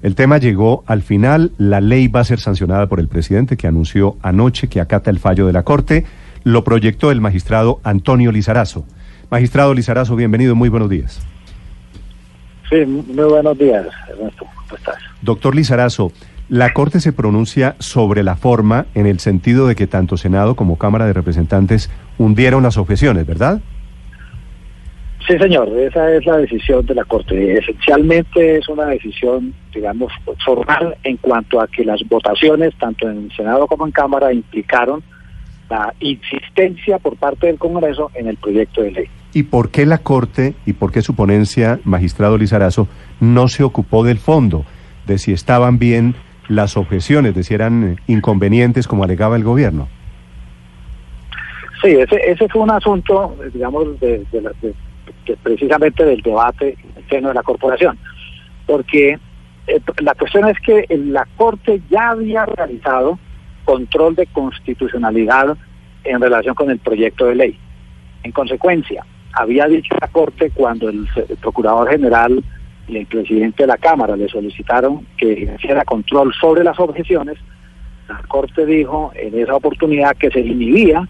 El tema llegó al final, la ley va a ser sancionada por el presidente que anunció anoche que acata el fallo de la Corte, lo proyectó el magistrado Antonio Lizarazo. Magistrado Lizarazo, bienvenido, muy buenos días. Sí, muy buenos días, Ernesto, ¿cómo estás? Doctor Lizarazo, la Corte se pronuncia sobre la forma en el sentido de que tanto Senado como Cámara de Representantes hundieron las objeciones, ¿verdad? Sí, señor, esa es la decisión de la Corte. Esencialmente es una decisión, digamos, formal en cuanto a que las votaciones, tanto en Senado como en Cámara, implicaron la insistencia por parte del Congreso en el proyecto de ley. ¿Y por qué la Corte y por qué su ponencia, magistrado Lizarazo, no se ocupó del fondo, de si estaban bien las objeciones, de si eran inconvenientes como alegaba el gobierno? Sí, ese, ese fue un asunto, digamos, de, de, de precisamente del debate en el seno de la corporación. Porque eh, la cuestión es que la Corte ya había realizado control de constitucionalidad en relación con el proyecto de ley. En consecuencia, había dicho la Corte cuando el, el Procurador General y el presidente de la Cámara le solicitaron que hiciera control sobre las objeciones, la Corte dijo en esa oportunidad que se inhibía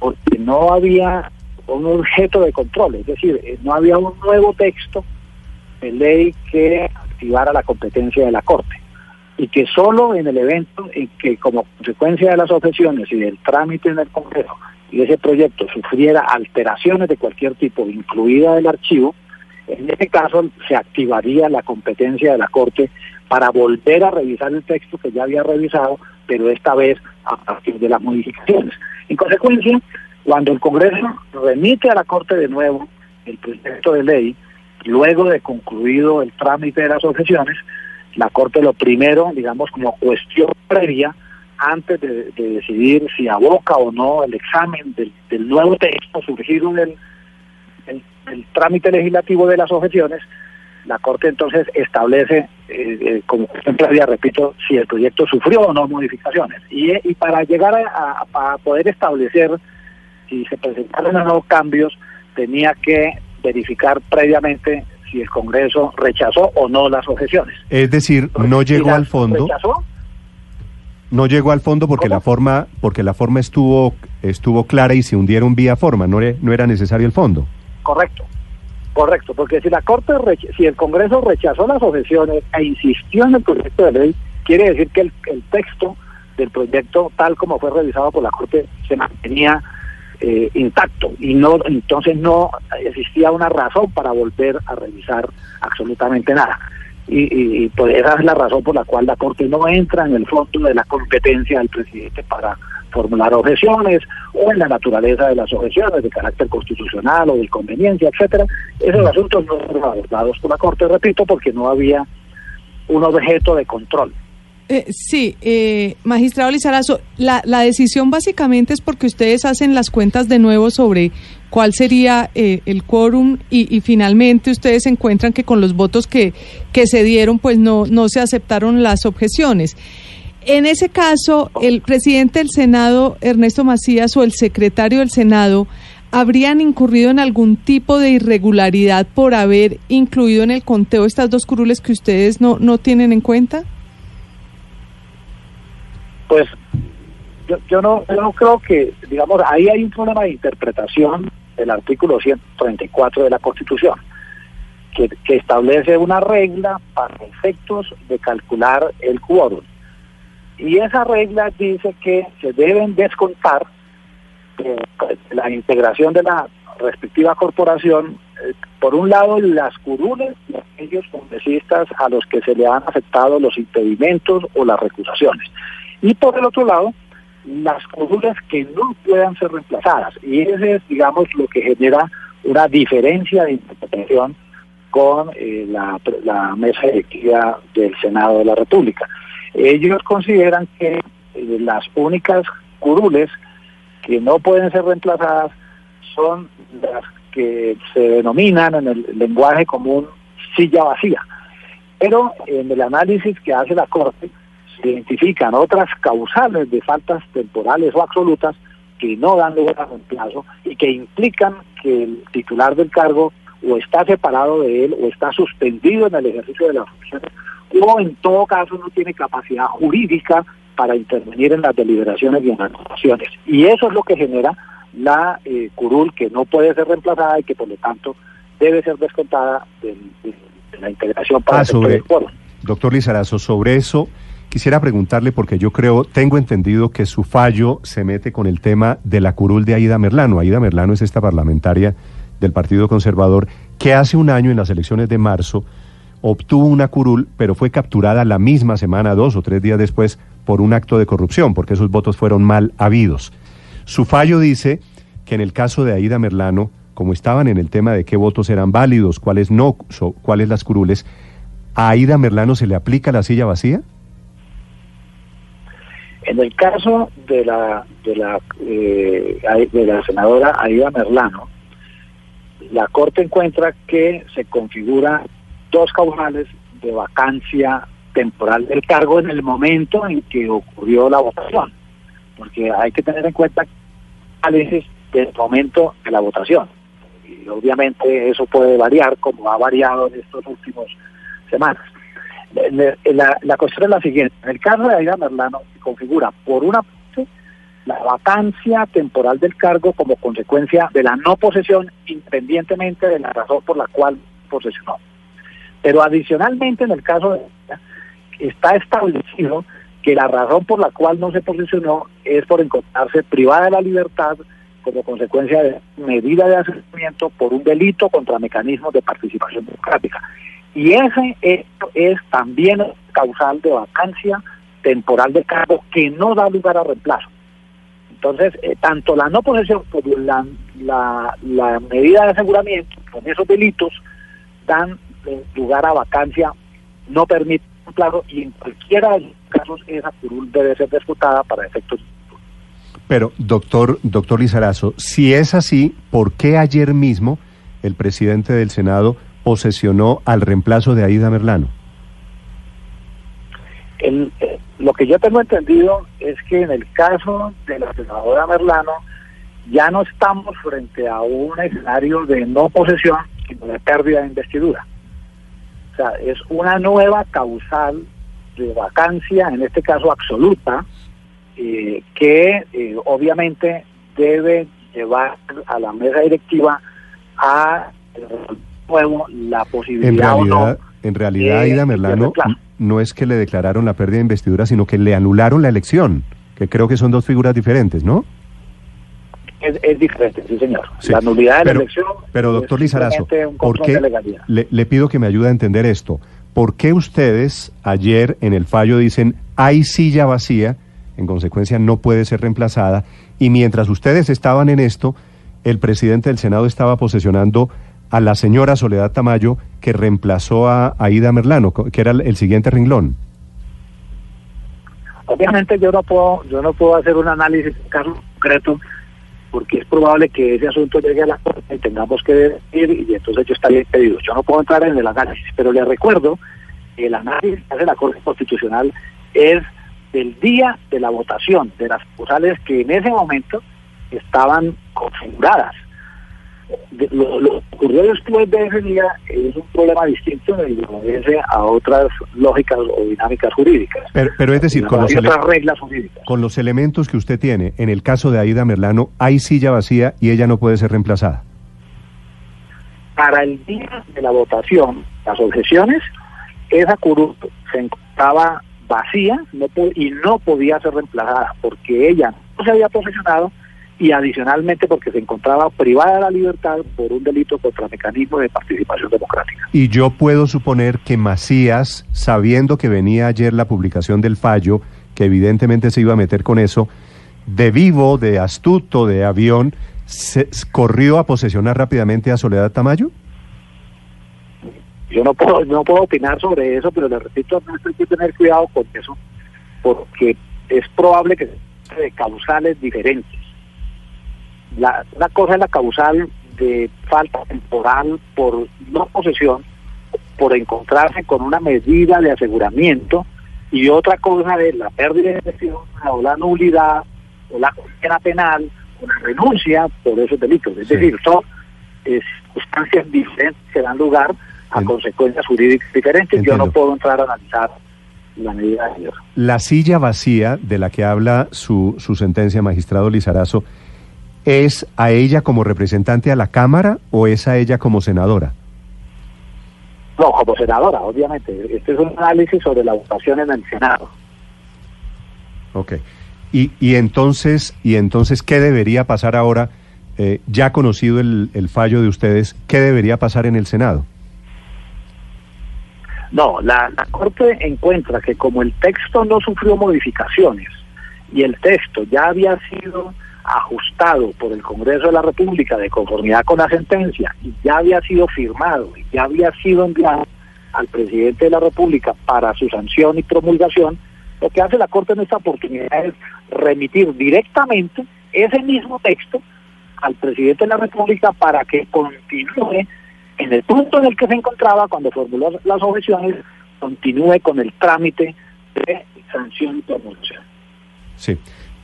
porque no había un objeto de control, es decir, eh, no había un nuevo texto de ley que activara la competencia de la Corte y que solo en el evento en que como consecuencia de las objeciones y del trámite en el Congreso y ese proyecto sufriera alteraciones de cualquier tipo, incluida el archivo, en ese caso se activaría la competencia de la Corte para volver a revisar el texto que ya había revisado, pero esta vez a partir de las modificaciones. En consecuencia, cuando el Congreso remite a la Corte de nuevo el proyecto de ley, luego de concluido el trámite de las objeciones, la Corte lo primero, digamos, como cuestión previa, antes de, de decidir si aboca o no el examen del, nuevo texto surgido del el, trámite legislativo de las objeciones, la Corte entonces establece, eh, eh, como cuestión previa, repito, si el proyecto sufrió o no modificaciones. Y, y para llegar a poder establecer si se presentaron o no cambios, tenía que verificar previamente si el Congreso rechazó o no las objeciones. Es decir, no llegó al fondo. ¿Rechazó? No llegó al fondo porque ¿Cómo? la forma porque la forma estuvo estuvo clara y se hundieron vía forma, no era, no era necesario el fondo. Correcto. Correcto, porque si la Corte si el Congreso rechazó las objeciones e insistió en el proyecto de ley, quiere decir que el, el texto del proyecto tal como fue revisado por la Corte se mantenía eh, intacto y no entonces no existía una razón para volver a revisar absolutamente nada y, y, pues esa es la razón por la cual la Corte no entra en el fondo de la competencia del presidente para formular objeciones o en la naturaleza de las objeciones de carácter constitucional o de conveniencia, etcétera. Esos asuntos no fueron abordados por la Corte, repito, porque no había un objeto de control. Eh, sí, eh, magistrado Lizarazo, la, decisión básicamente es porque ustedes hacen las cuentas de nuevo sobre cuál sería eh, el quórum y, y, finalmente ustedes encuentran que con los votos que, que se dieron pues no, no se aceptaron las objeciones. En ese caso, el presidente del Senado, Ernesto Macías, o el secretario del Senado, ¿habrían incurrido en algún tipo de irregularidad por haber incluido en el conteo estas dos curules que ustedes no, no tienen en cuenta? Pues yo, no, creo que, digamos, ahí hay un problema de interpretación del artículo 134 de la Constitución, que, establece una regla para efectos de calcular el quórum. Y esa regla dice que se deben descontar eh, la integración de la respectiva corporación, eh, por un lado las curules de aquellos congresistas a los que se le han aceptado los impedimentos o las recusaciones y por el otro lado, las curules que no puedan ser reemplazadas. Y ese es, digamos, lo que genera una diferencia de interpretación con eh, la, la mesa directiva del Senado de la República. Ellos consideran que eh, las únicas curules que no pueden ser reemplazadas son las que se denominan en el lenguaje común silla vacía. Pero en el análisis que hace la Corte se identifican otras causales de faltas temporales o absolutas que no dan lugar a reemplazo y que implican que el titular del cargo o está separado de él o está suspendido en el ejercicio de las funciones o en todo caso no tiene capacidad jurídica para intervenir en las deliberaciones y en las votaciones. Y eso es lo que genera la eh, curul que no puede ser reemplazada y que por lo tanto debe ser descontada de, de, de la integración para Ah, el sector sobre, doctor Lizarazo, sobre eso quisiera preguntarle porque yo creo, tengo entendido que su fallo se mete con el tema de la curul de Aida Merlano. Aida Merlano es esta parlamentaria del Partido Conservador que hace un año en las elecciones de marzo obtuvo una curul, pero fue capturada la misma semana, dos o tres días después, por un acto de corrupción, porque esos votos fueron mal habidos. Su fallo dice que en el caso de Aida Merlano, como estaban en el tema de qué votos eran válidos, cuáles no, so- cuáles las curules, ¿a Aida Merlano se le aplica la silla vacía? En el caso de la de la eh, de la senadora Aida Merlano, la Corte encuentra que se configura dos causales de vacancia temporal del cargo en el momento en que ocurrió la votación, porque hay que tener en cuenta análisis del momento de la votación. Y obviamente eso puede variar como ha variado en estos últimos semanas. La, la- la cuestión es la siguiente. En el caso de Aida Merlano, se configura, por una parte, la vacancia temporal del cargo como consecuencia de la no posesión, independientemente de la razón por la cual posesionó. Pero adicionalmente, en el caso de ella, está establecido que la razón por la cual no se posesionó es por encontrarse privada de la libertad como consecuencia de medida de asesinato por un delito contra mecanismos de participación democrática. Y ese hecho es también causal de vacancia temporal de cargo que no da lugar a reemplazo. Entonces, eh, tanto la no posesión como la, la, medida de aseguramiento con esos delitos dan eh, lugar a vacancia, no permite reemplazo y en cualquiera de los casos esa curul debe ser disputada para efectos Pero, doctor, doctor Lizarazo, si es así, ¿por qué ayer mismo el presidente del Senado posesionó al reemplazo de Aida Merlano? Eh, lo que yo tengo entendido es que en el caso de la senadora Merlano ya no estamos frente a un escenario de no posesión, sino de pérdida de investidura. O sea, es una nueva causal de vacancia, en este caso absoluta, eh, que eh, obviamente debe llevar a la mesa directiva a nuevo la En posibilidad o no realidad, en realidad de- Aida de Merlano no es que le declararon la pérdida de investidura, sino que le anularon la elección, que creo que son dos figuras diferentes, ¿no? Es, es diferente, sí, señor. Sí, La nulidad de pero- la elección. Pero, doctor Lizarazo, ¿por qué? le pido que me ayude a entender esto. ¿Por qué ustedes ayer en el fallo dicen hay silla vacía, en consecuencia no puede ser reemplazada, y mientras ustedes estaban en esto, el presidente del Senado estaba posesionando a la señora Soledad Tamayo, que reemplazó a Aida Merlano, que era el, siguiente renglón? Obviamente yo no puedo, yo no puedo hacer un análisis caso concreto porque es probable que ese asunto llegue a la corte y tengamos que decidir y entonces yo estaría impedido. Yo no puedo entrar en el análisis, pero le recuerdo el análisis que hace la Corte Constitucional es del día de la votación de las causales que en ese momento estaban configuradas. Lo, lo que ocurrió después de ese día es un problema distinto y obedece a otras lógicas o dinámicas jurídicas. Pero, pero es decir, con los, otras reglas jurídicas. con los elementos que usted tiene, en el caso de Aida Merlano, hay silla vacía y ella no puede ser reemplazada. Para el día de la votación, las objeciones, esa curul se encontraba vacía no y no podía ser reemplazada porque ella no se había posesionado y adicionalmente porque se encontraba privada de la libertad por un delito contra mecanismo de participación democrática. Y yo puedo suponer que Macías, sabiendo que venía ayer la publicación del fallo, que evidentemente se iba a meter con eso, de vivo, de astuto, de avión, ¿se, ¿corrió a posesionar rápidamente a Soledad Tamayo? Yo no puedo, no puedo opinar sobre eso, pero le repito, hay que tener cuidado con eso, porque es probable que de causales diferentes. La, una cosa es la causal de falta temporal por no posesión, por encontrarse con una medida de aseguramiento, y otra cosa es la pérdida de gestión o la nulidad o la condena penal o la renuncia por esos delitos. Es Sí. decir, son eh, circunstancias diferentes que dan lugar a En- consecuencias jurídicas diferentes. Yo Entiendo. no puedo entrar a analizar la medida de ellos. La silla vacía de la que habla su, su sentencia, magistrado Lizarazo, ¿es a ella como representante a la Cámara o es a ella como senadora? No, como senadora, obviamente. Este es un análisis sobre la votación en el Senado. Ok. Y, y entonces, y entonces, ¿qué debería pasar ahora? Eh, ya conocido el, el fallo de ustedes, ¿qué debería pasar en el Senado? No, la, la Corte encuentra que como el texto no sufrió modificaciones y el texto ya había sido ajustado por el Congreso de la República de conformidad con la sentencia y ya había sido firmado y ya había sido enviado al presidente de la República para su sanción y promulgación, lo que hace la Corte en esta oportunidad es remitir directamente ese mismo texto al presidente de la República para que continúe en el punto en el que se encontraba cuando formuló las objeciones, continúe con el trámite de sanción y promulgación. Sí.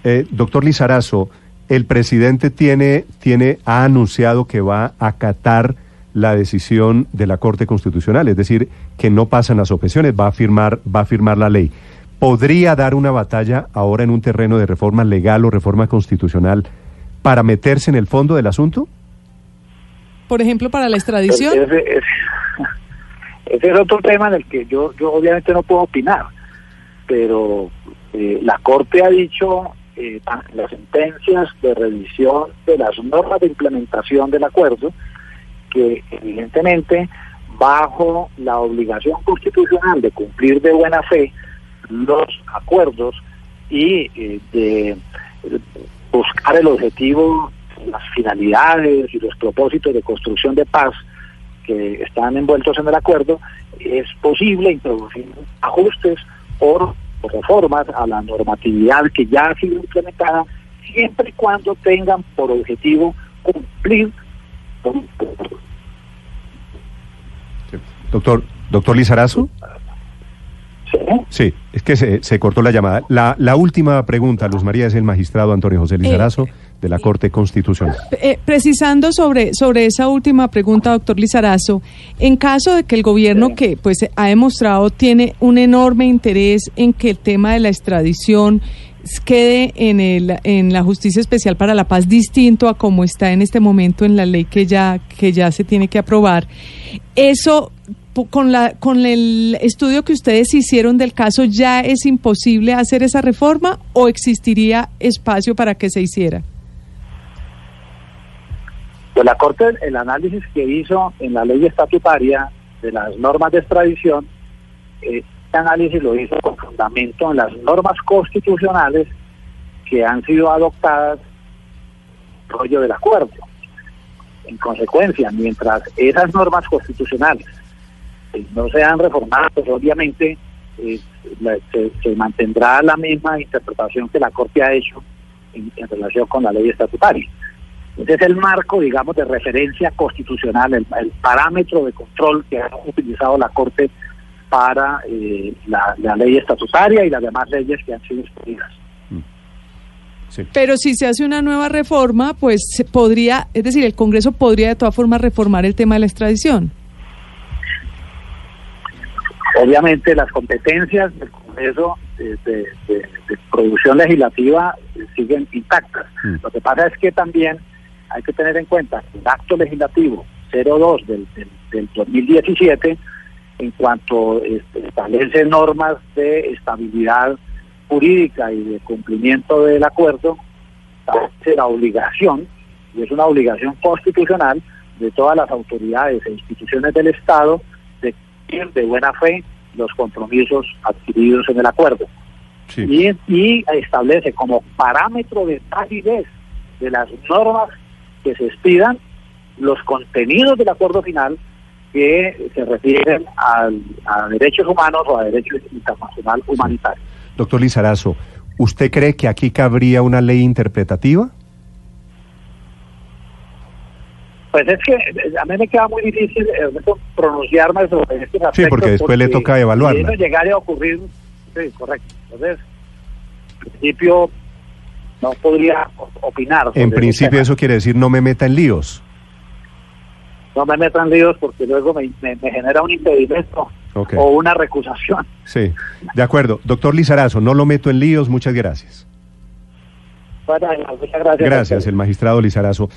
Eh, doctor Lizarazo, el presidente tiene, tiene, ha anunciado que va a acatar la decisión de la Corte Constitucional, es decir, que no pasan las objeciones, va a firmar, va a firmar la ley. ¿Podría dar una batalla ahora en un terreno de reforma legal o reforma constitucional para meterse en el fondo del asunto? Por ejemplo, para la extradición. Ese, ese- ese es otro tema en el que yo, yo obviamente no puedo opinar, pero eh, la Corte ha dicho eh, las sentencias de revisión de las normas de implementación del acuerdo que evidentemente bajo la obligación constitucional de cumplir de buena fe los acuerdos y eh, de buscar el objetivo, las finalidades y los propósitos de construcción de paz que están envueltos en el acuerdo, es posible introducir ajustes o reformas a la normatividad que ya ha sido implementada, siempre y cuando tengan por objetivo cumplir con Doctor, doctor Lizarazo. ¿Sí? Sí, es que se, se cortó la llamada. La, la última pregunta, Luz María, es el magistrado Antonio José Lizarazo de la Corte Constitucional. Eh, precisando sobre, sobre esa última pregunta, doctor Lizarazo, en caso de que el gobierno, que pues ha demostrado tiene un enorme interés en que el tema de la extradición quede en, el, en la Justicia Especial para la Paz distinto a como está en este momento en la ley que ya, que ya se tiene que aprobar, eso con, la, con el estudio que ustedes hicieron del caso, ¿ya es imposible hacer esa reforma o existiría espacio para que se hiciera? Pues la Corte, el análisis que hizo en la ley estatutaria de las normas de extradición, este análisis lo hizo con fundamento en las normas constitucionales que han sido adoptadas rollo del acuerdo. En consecuencia, mientras esas normas constitucionales eh, no sean reformadas, pues obviamente eh, se, mantendrá la misma interpretación que la Corte ha hecho en relación con la ley estatutaria. Ese es el marco, digamos, de referencia constitucional, el, el parámetro de control que ha utilizado la Corte para eh, la, la ley estatutaria y las demás leyes que han sido expedidas. Sí. Pero si se hace una nueva reforma, pues se podría, es decir, el Congreso podría de todas formas reformar el tema de la extradición. Obviamente las competencias del Congreso de, de- de- de producción legislativa eh, siguen intactas. Mm. Lo que pasa es que también hay que tener en cuenta que el acto legislativo 02 del, del, del 2017, en cuanto este, establece normas de estabilidad jurídica y de cumplimiento del acuerdo, establece la obligación, y es una obligación constitucional, de todas las autoridades e instituciones del Estado de cumplir de buena fe los compromisos adquiridos en el acuerdo Sí. y, y establece como parámetro de validez de las normas que se expidan los contenidos del acuerdo final que se refieren al- a derechos humanos o a derechos internacional humanitario. Doctor Lizarazo, ¿usted cree que aquí cabría una ley interpretativa? Pues es que a mí me queda muy difícil eh, pronunciarme sobre estos aspectos. porque después le toca evaluarla. Llegara a ocurrir, sí, correcto. Entonces, en principio, no podría opinar. sobre En principio eso quiere decir no me meta en líos. No me metan líos porque luego me, me- me genera un impedimento o una recusación. Sí, de acuerdo. Doctor Lizarazo, no lo meto en líos, muchas gracias. Bueno, muchas gracias. Gracias, el magistrado Lizarazo.